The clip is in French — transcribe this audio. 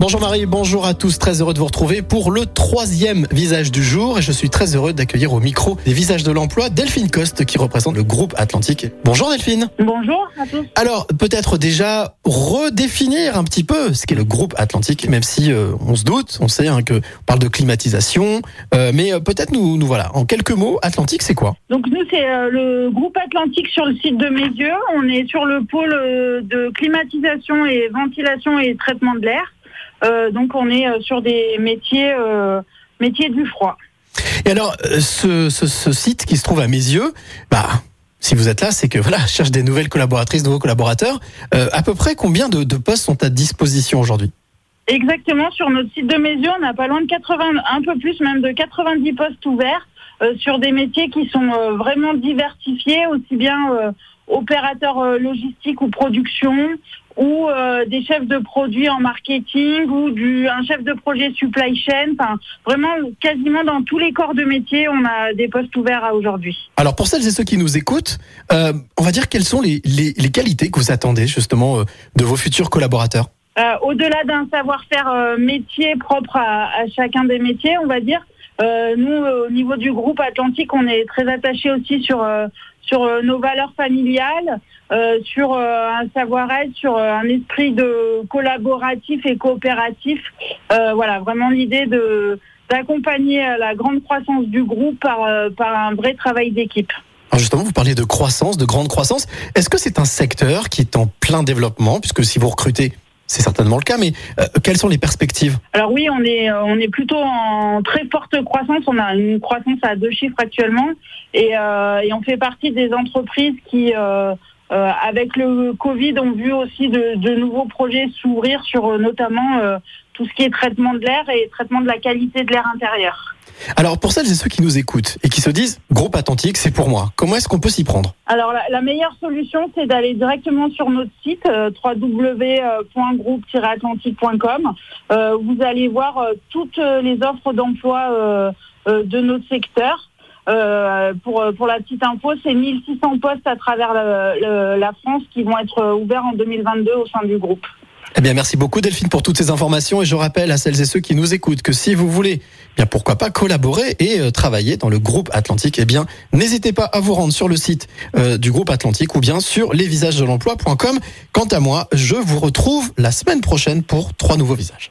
Bonjour Marie, bonjour à tous, très heureux de vous retrouver pour le troisième visage du jour et je suis très heureux d'accueillir au micro des visages de l'emploi Delphine Coste qui représente le groupe Atlantique. Bonjour Delphine. Bonjour à tous. Alors peut-être déjà redéfinir un petit peu ce qu'est le groupe Atlantique, même si euh, on se doute, on sait hein, que on parle de climatisation, euh, mais euh, peut-être nous, nous voilà en quelques mots, Atlantique c'est quoi? Donc nous c'est le groupe Atlantique sur le site de Mézieux. On est sur le pôle de climatisation et ventilation et traitement de l'air. Euh, donc on est euh, sur des métiers euh, métiers du froid. Et alors ce, ce, ce site qui se trouve à mes yeux, bah si vous êtes là, c'est que voilà, je cherche des nouvelles collaboratrices, nouveaux collaborateurs. Euh, à peu près combien de, de postes sont à disposition aujourd'hui? Exactement sur notre site de Mézieux, on a pas loin de 80, un peu plus même de 90 postes ouverts euh, sur des métiers qui sont euh, vraiment diversifiés, aussi bien opérateurs logistiques ou production, ou euh, des chefs de produits en marketing, ou du un chef de projet supply chain. Enfin, vraiment quasiment dans tous les corps de métier, on a des postes ouverts à aujourd'hui. Alors pour celles et ceux qui nous écoutent, euh, on va dire quelles sont les, les, les qualités que vous attendez justement euh, de vos futurs collaborateurs? Au-delà d'un savoir-faire métier propre à, à chacun des métiers, on va dire, euh, nous, euh, au niveau du groupe Atlantique, on est très attaché aussi sur euh, sur nos valeurs familiales, sur un savoir-être, sur un esprit de collaboratif et coopératif. Voilà, vraiment l'idée de d'accompagner la grande croissance du groupe par par un vrai travail d'équipe. Justement, vous parliez de croissance, de grande croissance. Est-ce que c'est un secteur qui est en plein développement, puisque si vous recrutez, c'est certainement le cas, mais euh, quelles sont les perspectives? Alors oui, on est euh, on est plutôt en très forte croissance. On a une croissance à deux chiffres actuellement et, euh, et on fait partie des entreprises qui, euh, euh, avec le Covid, ont vu aussi de, de nouveaux projets s'ouvrir sur euh, notamment euh, tout ce qui est traitement de l'air et traitement de la qualité de l'air intérieur. Alors pour celles et ceux qui nous écoutent et qui se disent groupe Atlantique, c'est pour moi. Comment est-ce qu'on peut s'y prendre? Alors la, la meilleure solution, c'est d'aller directement sur notre site euh, www.groupe-atlantique.com. Euh, vous allez voir euh, toutes les offres d'emploi euh, euh, de notre secteur. Euh, pour, pour la petite info, c'est 1600 postes à travers la France qui vont être euh, ouverts en 2022 au sein du groupe. Eh bien, merci beaucoup Delphine pour toutes ces informations et je rappelle à celles et ceux qui nous écoutent que si vous voulez, eh bien pourquoi pas collaborer et euh, travailler dans le groupe Atlantique, eh bien n'hésitez pas à vous rendre sur le site euh, du groupe Atlantique ou bien sur lesvisagesdelemploi.com. Quant à moi, je vous retrouve la semaine prochaine pour trois nouveaux visages.